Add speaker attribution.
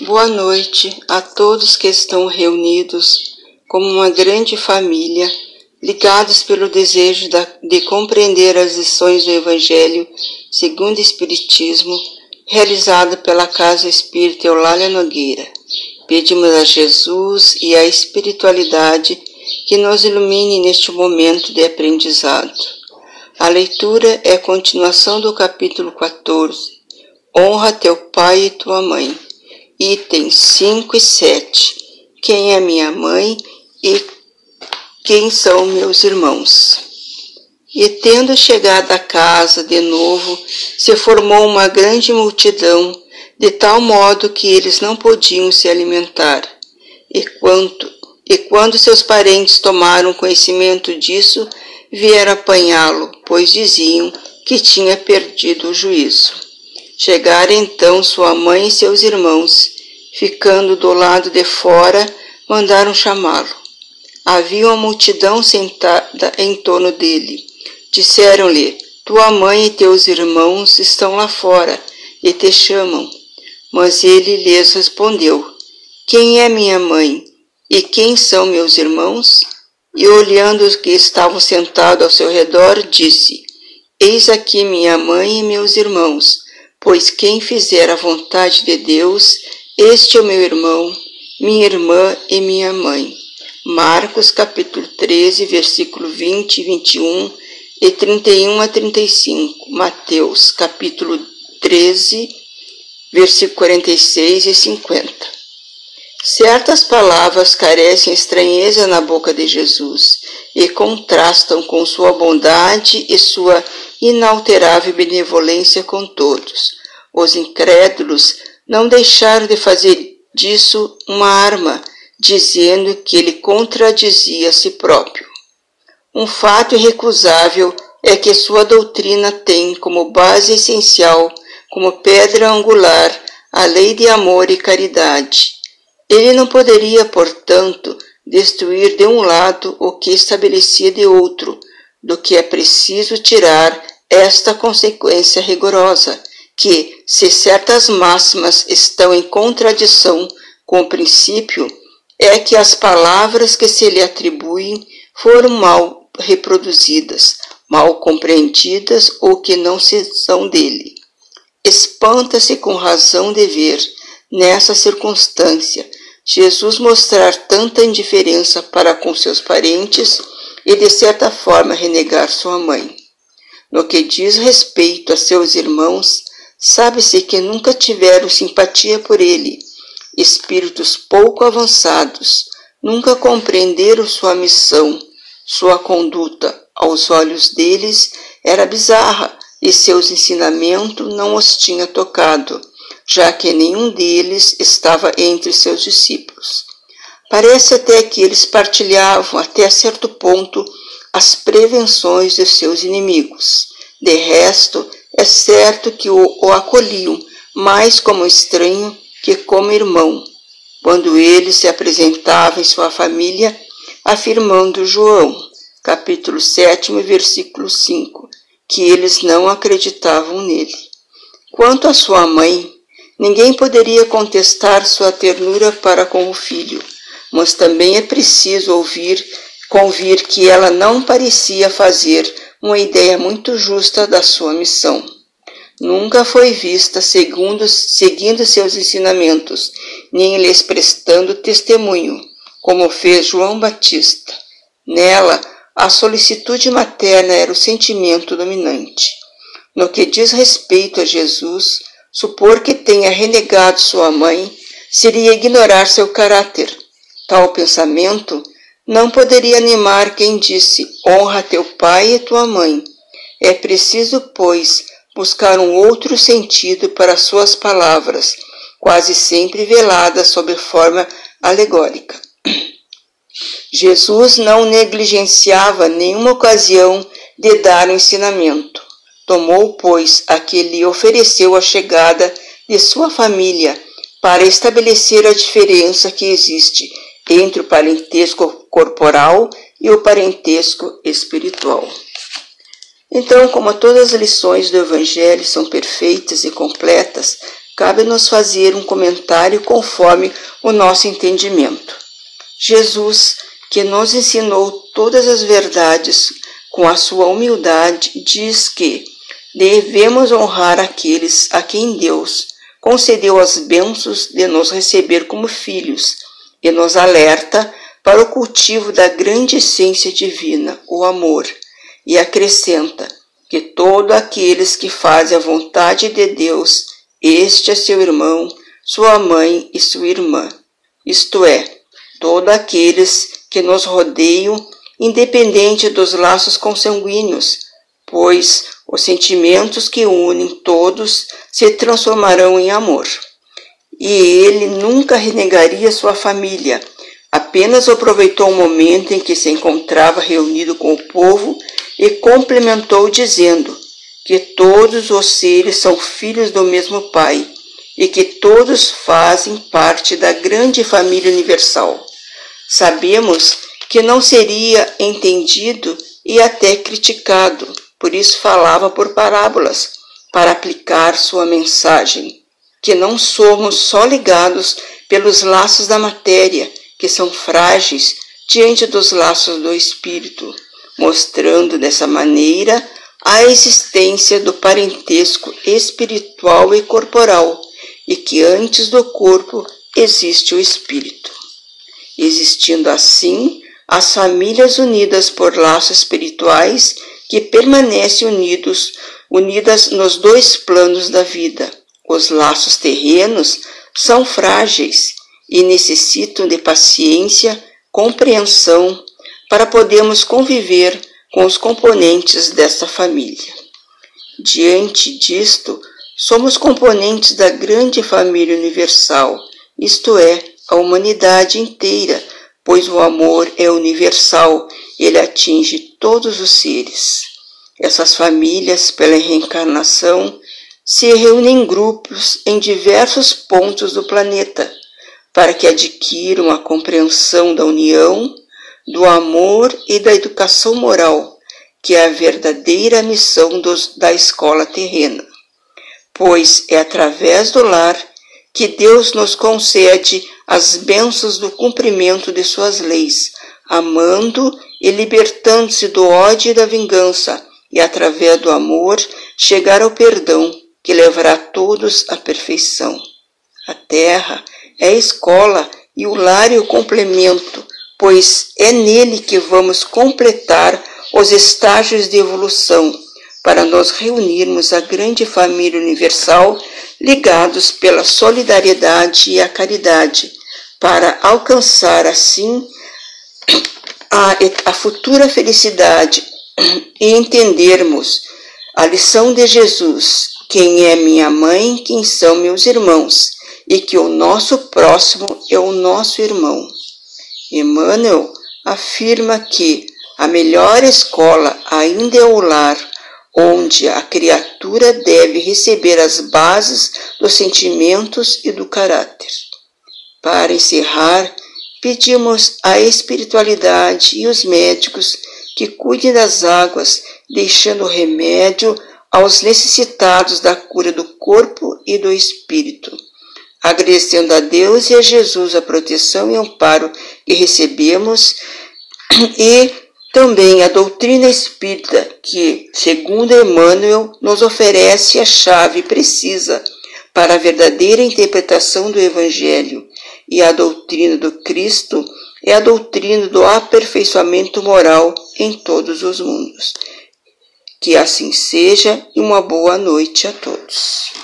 Speaker 1: Boa noite a todos que estão reunidos como uma grande família, ligados pelo desejo de compreender as lições do Evangelho segundo o Espiritismo, realizado pela Casa Espírita Eulália Nogueira. Pedimos a Jesus e à espiritualidade que nos ilumine neste momento de aprendizado. A leitura é a continuação do capítulo 14. Honra teu pai e tua mãe itens 5 e 7. Quem é minha mãe e quem são meus irmãos? E tendo chegado à casa de novo, se formou uma grande multidão, de tal modo que eles não podiam se alimentar. E, quanto, e quando seus parentes tomaram conhecimento disso, vieram apanhá-lo, pois diziam que tinha perdido o juízo. Chegaram então sua mãe e seus irmãos, ficando do lado de fora, mandaram chamá-lo. Havia uma multidão sentada em torno dele. Disseram-lhe: Tua mãe e teus irmãos estão lá fora e te chamam. Mas ele lhes respondeu: Quem é minha mãe e quem são meus irmãos? E olhando os que estavam sentados ao seu redor, disse: Eis aqui minha mãe e meus irmãos pois quem fizer a vontade de Deus, este é o meu irmão, minha irmã e minha mãe. Marcos capítulo 13, versículo 20, 21 e 31 a 35. Mateus capítulo 13, versículo 46 e 50. Certas palavras carecem estranheza na boca de Jesus e contrastam com sua bondade e sua inalterável benevolência com todos. Os incrédulos não deixaram de fazer disso uma arma, dizendo que ele contradizia a si próprio. Um fato irrecusável é que sua doutrina tem como base essencial, como pedra angular, a lei de amor e caridade. Ele não poderia, portanto, destruir de um lado o que estabelecia de outro, do que é preciso tirar esta consequência rigorosa, que, se certas máximas estão em contradição com o princípio, é que as palavras que se lhe atribuem foram mal reproduzidas, mal compreendidas ou que não se são dele. Espanta-se com razão de ver, nessa circunstância, Jesus mostrar tanta indiferença para com seus parentes e, de certa forma, renegar sua mãe. No que diz respeito a seus irmãos, sabe-se que nunca tiveram simpatia por ele. Espíritos pouco avançados, nunca compreenderam sua missão, sua conduta, aos olhos deles, era bizarra e seus ensinamentos não os tinha tocado, já que nenhum deles estava entre seus discípulos. Parece até que eles partilhavam, até certo ponto, as prevenções de seus inimigos. De resto, é certo que o, o acolhiam mais como estranho que como irmão, quando ele se apresentava em sua família, afirmando João, capítulo 7, versículo 5, que eles não acreditavam nele. Quanto à sua mãe, ninguém poderia contestar sua ternura para com o filho, mas também é preciso ouvir convir que ela não parecia fazer uma ideia muito justa da sua missão. Nunca foi vista segundo, seguindo seus ensinamentos, nem lhes prestando testemunho, como fez João Batista. Nela, a solicitude materna era o sentimento dominante. No que diz respeito a Jesus, supor que tenha renegado sua mãe seria ignorar seu caráter. Tal pensamento não poderia animar quem disse: honra teu pai e tua mãe. É preciso, pois, buscar um outro sentido para suas palavras, quase sempre veladas sob forma alegórica. Jesus não negligenciava nenhuma ocasião de dar o ensinamento. Tomou, pois, a que lhe ofereceu a chegada de sua família para estabelecer a diferença que existe entre o parentesco corporal e o parentesco espiritual. Então, como todas as lições do Evangelho são perfeitas e completas, cabe-nos fazer um comentário conforme o nosso entendimento. Jesus, que nos ensinou todas as verdades com a sua humildade, diz que devemos honrar aqueles a quem Deus concedeu as bênçãos de nos receber como filhos e nos alerta para o cultivo da grande essência divina, o amor, e acrescenta que todos aqueles que fazem a vontade de Deus, este é seu irmão, sua mãe e sua irmã, isto é, todos aqueles que nos rodeiam, independente dos laços consanguíneos, pois os sentimentos que unem todos se transformarão em amor. E ele nunca renegaria sua família, apenas aproveitou o momento em que se encontrava reunido com o povo e complementou dizendo que todos os seres são filhos do mesmo Pai e que todos fazem parte da grande família universal. Sabemos que não seria entendido e até criticado, por isso falava por parábolas, para aplicar sua mensagem, que não somos só ligados pelos laços da matéria, que são frágeis diante dos laços do espírito, mostrando dessa maneira a existência do parentesco espiritual e corporal, e que antes do corpo existe o espírito. Existindo assim as famílias unidas por laços espirituais que permanecem unidos, unidas nos dois planos da vida. Os laços terrenos são frágeis e necessitam de paciência, compreensão para podermos conviver com os componentes desta família. Diante disto, somos componentes da grande família universal, isto é, a humanidade inteira, pois o amor é universal ele atinge todos os seres. Essas famílias, pela reencarnação, se reúnem em grupos em diversos pontos do planeta para que adquiram a compreensão da união, do amor e da educação moral, que é a verdadeira missão dos, da escola terrena. Pois é através do lar que Deus nos concede as bênçãos do cumprimento de suas leis, amando e libertando-se do ódio e da vingança, e através do amor chegar ao perdão que levará todos à perfeição. A terra é a escola e o lar é o complemento, pois é nele que vamos completar os estágios de evolução para nos reunirmos a grande família universal ligados pela solidariedade e a caridade, para alcançar assim a, a futura felicidade e entendermos a lição de Jesus: quem é minha mãe, quem são meus irmãos, e que o nosso próximo é o nosso irmão. Emmanuel afirma que a melhor escola ainda é o lar, onde a criatura deve receber as bases dos sentimentos e do caráter. Para encerrar, pedimos à espiritualidade e os médicos que cuidem das águas, deixando remédio aos necessitados da cura do corpo e do espírito. Agradecendo a Deus e a Jesus a proteção e amparo que recebemos e também a doutrina espírita que, segundo Emmanuel, nos oferece a chave precisa para a verdadeira interpretação do Evangelho e a doutrina do Cristo é a doutrina do aperfeiçoamento moral em todos os mundos. Que assim seja e uma boa noite a todos.